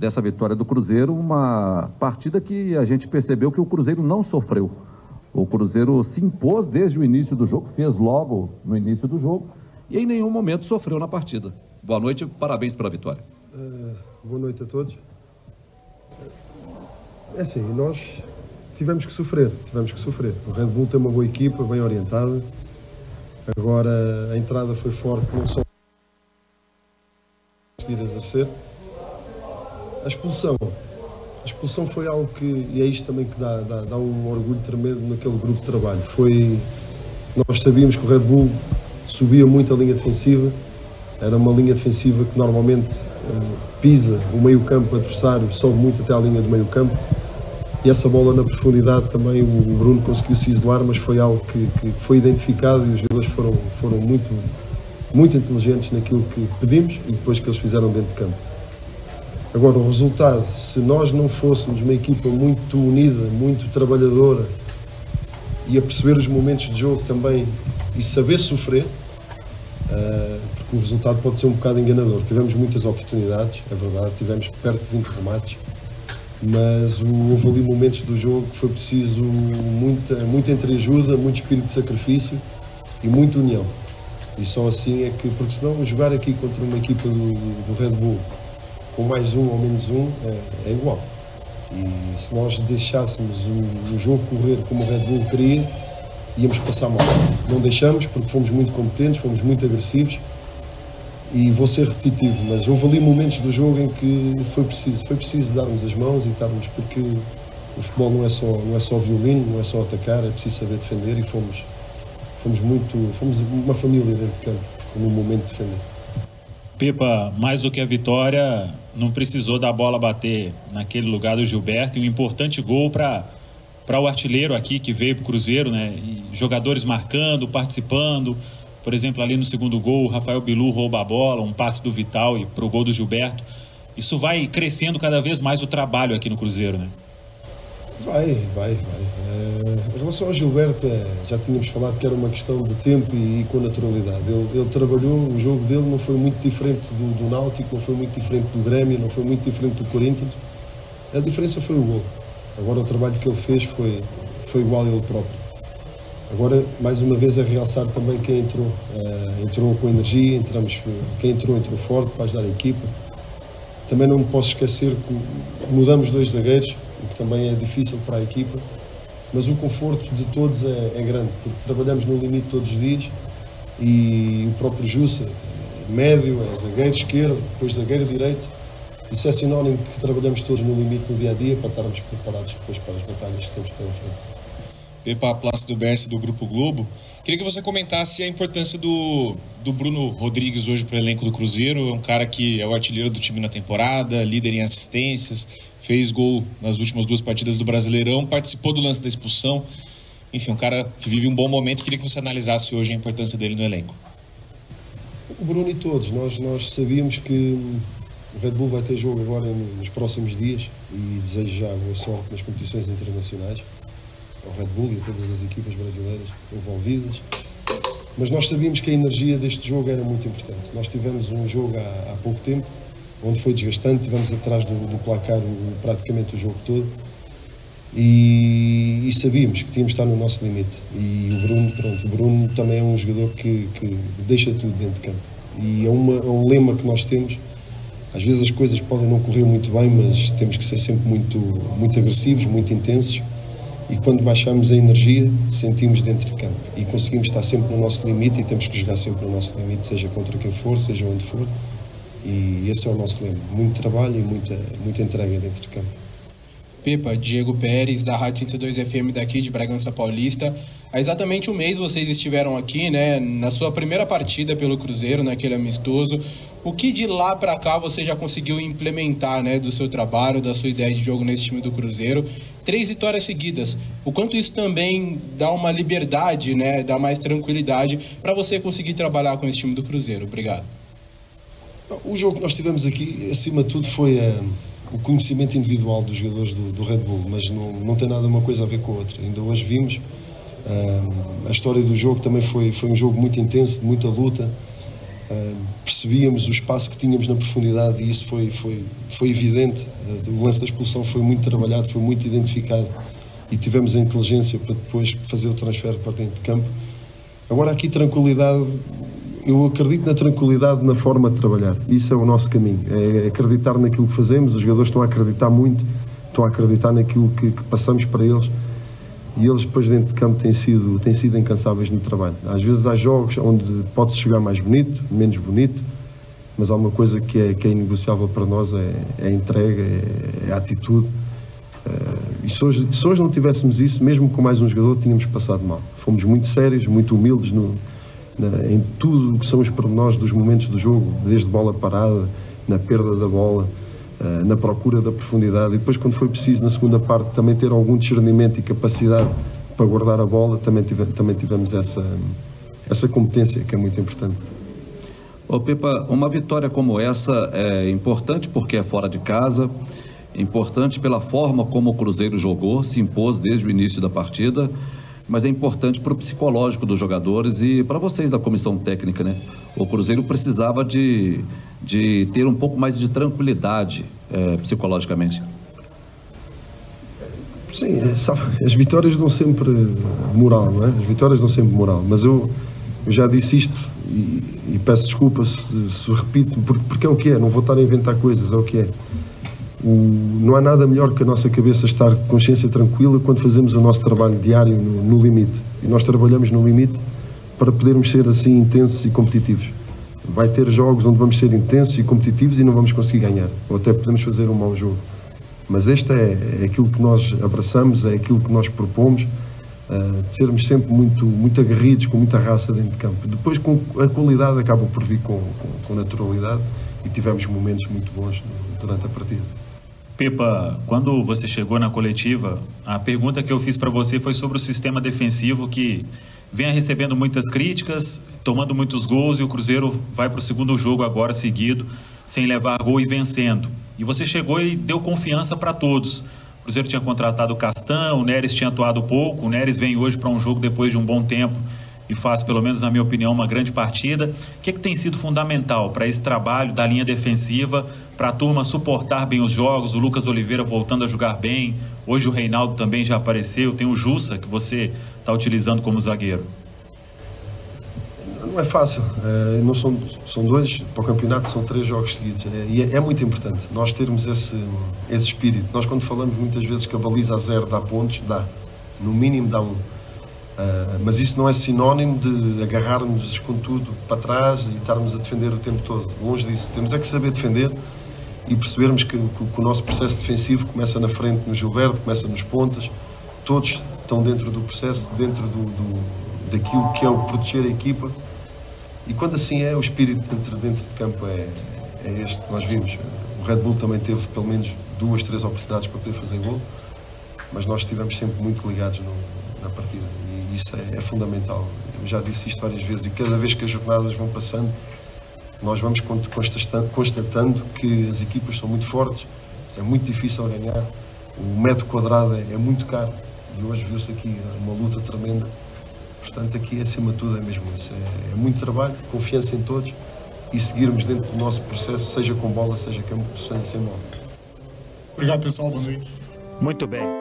dessa vitória do Cruzeiro, uma partida que a gente percebeu que o Cruzeiro não sofreu. O Cruzeiro se impôs desde o início do jogo, fez logo no início do jogo e em nenhum momento sofreu na partida. Boa noite, parabéns pela vitória. Uh, boa noite a todos. É assim, nós tivemos que sofrer, tivemos que sofrer. O Red Bull tem uma boa equipa, bem orientada. Agora a entrada foi forte, não só conseguir exercer. A expulsão. A expulsão foi algo que, e é isto também que dá, dá, dá um orgulho tremendo naquele grupo de trabalho. Foi, nós sabíamos que o Red Bull subia muito a linha defensiva, era uma linha defensiva que normalmente uh, pisa o meio campo adversário, sobe muito até à linha do meio campo e essa bola na profundidade também o Bruno conseguiu se isolar, mas foi algo que, que foi identificado e os jogadores foram, foram muito, muito inteligentes naquilo que pedimos e depois que eles fizeram dentro de campo. Agora, o resultado, se nós não fôssemos uma equipa muito unida, muito trabalhadora e a perceber os momentos de jogo também e saber sofrer, uh, porque o resultado pode ser um bocado enganador. Tivemos muitas oportunidades, é verdade, tivemos perto de 20 remates, mas houve ali momentos do jogo que foi preciso muita, muita entreajuda, muito espírito de sacrifício e muita união. E só assim é que, porque senão jogar aqui contra uma equipa do, do Red Bull com mais um ou menos um é, é igual. E se nós deixássemos o, o, jogo correr como o Red Bull queria, íamos passar mal. Não deixamos porque fomos muito competentes, fomos muito agressivos e vou ser repetitivo, mas houve ali momentos do jogo em que foi preciso, foi preciso darmos as mãos e estarmos, porque o futebol não é só, não é só violino, não é só atacar, é preciso saber defender e fomos, fomos muito, fomos uma família dentro de campo, no momento de defender. Pepa, mais do que a vitória, não precisou da bola bater naquele lugar do Gilberto e um importante gol para para o artilheiro aqui que veio para o Cruzeiro, né? E jogadores marcando, participando, por exemplo, ali no segundo gol, o Rafael Bilu rouba a bola, um passe do Vital e pro gol do Gilberto. Isso vai crescendo cada vez mais o trabalho aqui no Cruzeiro, né? Vai, vai, vai. É, em relação ao Gilberto, é, já tínhamos falado que era uma questão de tempo e, e com naturalidade. Ele, ele, trabalhou, o jogo dele não foi muito diferente do, do Náutico, não foi muito diferente do Grêmio, não foi muito diferente do Corinthians. A diferença foi o gol. Agora o trabalho que ele fez foi, foi igual a ele próprio. Agora, mais uma vez, a realçar também quem entrou. Uh, entrou com energia, entramos, quem entrou, entrou forte para ajudar a equipa. Também não me posso esquecer que mudamos dois zagueiros, o que também é difícil para a equipa, mas o conforto de todos é, é grande, porque trabalhamos no limite todos os dias e o próprio Jussa, médio, é zagueiro esquerdo, depois zagueiro direito. Isso é sinónimo que trabalhamos todos no limite no dia a dia para estarmos preparados depois para as batalhas que temos pela frente. Pepa Plácido Berce do Grupo Globo. Queria que você comentasse a importância do, do Bruno Rodrigues hoje para o elenco do Cruzeiro. É um cara que é o artilheiro do time na temporada, líder em assistências, fez gol nas últimas duas partidas do Brasileirão, participou do lance da expulsão. Enfim, um cara que vive um bom momento. Queria que você analisasse hoje a importância dele no elenco. O Bruno e todos. Nós, nós sabíamos que o Red Bull vai ter jogo agora nos próximos dias e desejo já boa sorte nas competições internacionais ao Red Bull e a todas as equipas brasileiras envolvidas. Mas nós sabíamos que a energia deste jogo era muito importante. Nós tivemos um jogo há, há pouco tempo, onde foi desgastante, tivemos atrás do, do placar o, praticamente o jogo todo. E, e, sabíamos que tínhamos de estar no nosso limite. E o Bruno, pronto, o Bruno também é um jogador que, que deixa tudo dentro de campo. E é, uma, é um lema que nós temos. Às vezes as coisas podem não correr muito bem, mas temos que ser sempre muito, muito agressivos, muito intensos e quando baixamos a energia sentimos dentro de campo e conseguimos estar sempre no nosso limite e temos que jogar sempre no nosso limite, seja contra quem for, seja onde for e esse é o nosso lema, muito trabalho e muita, muita entrega dentro de campo. Pepa, Diego Pérez, da Rádio 102 FM daqui de Bragança Paulista. Há exatamente um mês vocês estiveram aqui, né, na sua primeira partida pelo Cruzeiro, naquele amistoso. O que de lá para cá você já conseguiu implementar, né, do seu trabalho, da sua ideia de jogo nesse time do Cruzeiro? Três vitórias seguidas. O quanto isso também dá uma liberdade, né, dá mais tranquilidade para você conseguir trabalhar com esse time do Cruzeiro? Obrigado. O jogo que nós tivemos aqui, acima de tudo, foi. Uh o conhecimento individual dos jogadores do, do Red Bull, mas não, não tem nada uma coisa a ver com a outra. Ainda hoje vimos uh, a história do jogo também foi, foi um jogo muito intenso, de muita luta. Uh, percebíamos o espaço que tínhamos na profundidade e isso foi, foi, foi evidente. Uh, o lance da expulsão foi muito trabalhado, foi muito identificado e tivemos a inteligência para depois fazer o transfer para dentro de campo. Agora, aqui, tranquilidade, eu acredito na tranquilidade na forma de trabalhar. Isso é o nosso caminho. É acreditar naquilo que fazemos. Os jogadores estão a acreditar muito, estão a acreditar naquilo que, que passamos para eles e eles depois dentro de campo têm sido, têm sido incansáveis no trabalho. Às vezes há jogos onde pode-se jogar mais bonito, menos bonito, mas há uma coisa que é, que é inegociável para nós, é, é a entrega, é, é a atitude. Uh, e se hoje, se hoje não tivéssemos isso, mesmo com mais um jogador, tínhamos passado mal. Fomos muito sérios, muito humildes no, na, em tudo o que são os pormenores dos momentos do jogo, desde bola parada, na perda da bola, eh, na procura da profundidade. E depois, quando foi preciso, na segunda parte, também ter algum discernimento e capacidade para guardar a bola, também, também tivemos essa, essa competência, que é muito importante. Ô Pepa, uma vitória como essa é importante porque é fora de casa, importante pela forma como o Cruzeiro jogou, se impôs desde o início da partida, mas é importante para o psicológico dos jogadores e para vocês da comissão técnica, né? O Cruzeiro precisava de de ter um pouco mais de tranquilidade é, psicologicamente? Sim, é, sabe, as vitórias dão sempre moral, não é? As vitórias dão sempre moral, mas eu, eu já disse isto e, e peço desculpa se, se, repito, porque, porque é o que é, não vou estar a inventar coisas, é o que é. O, não há nada melhor que a nossa cabeça estar de consciência tranquila quando fazemos o nosso trabalho diário no, no limite. E nós trabalhamos no limite para podermos ser assim intensos e competitivos vai ter jogos onde vamos ser intensos e competitivos e não vamos conseguir ganhar, ou até podemos fazer um mau jogo. Mas este é, é aquilo que nós abraçamos, é aquilo que nós propomos, uh, de sermos sempre muito, muito aguerridos, com muita raça dentro de campo. Depois, com a qualidade, acaba por vir com, com, com naturalidade e tivemos momentos muito bons durante a partida. Pepa, quando você chegou na coletiva, a pergunta que eu fiz para você foi sobre o sistema defensivo que vem recebendo muitas críticas, tomando muitos gols e o Cruzeiro vai para o segundo jogo agora seguido, sem levar gol e vencendo. E você chegou e deu confiança para todos. O Cruzeiro tinha contratado o Castan, o Neres tinha atuado pouco, o Neres vem hoje para um jogo depois de um bom tempo e faz, pelo menos na minha opinião, uma grande partida. O que, é que tem sido fundamental para esse trabalho da linha defensiva, para a turma suportar bem os jogos? O Lucas Oliveira voltando a jogar bem, hoje o Reinaldo também já apareceu, tem o Jussa, que você está utilizando como zagueiro. Não é fácil, é, não são, são dois, para o campeonato são três jogos seguidos é, e é, é, muito importante nós termos esse, esse espírito. Nós, quando falamos muitas vezes que a baliza a zero dá pontos, dá, no mínimo dá um Uh, mas isso não é sinónimo de agarrarmos com tudo para trás e estarmos a defender o tempo todo. Longe disso. Temos é que saber defender e percebermos que, que, que o nosso processo defensivo começa na frente no Gilberto, começa nos pontas. Todos estão dentro do processo, dentro do, do, daquilo que é o proteger a equipa. E quando assim é, o espírito dentro, dentro de campo é, é este que nós vimos. O Red Bull também teve pelo menos duas, três oportunidades para poder fazer gol, mas nós estivemos sempre muito ligados no, na partida isso é, é fundamental. Eu já disse isto várias vezes e cada vez que as jornadas vão passando, nós vamos constatando que as equipas são muito fortes, é muito difícil ganhar, o metro quadrado é, é muito caro e hoje viu-se aqui uma luta tremenda. Portanto, aqui acima de tudo é mesmo isso. É, é, muito trabalho, confiança em todos e seguirmos dentro do nosso processo, seja com bola, seja sem bola. Obrigado, pessoal. Bom dia. Muito bem.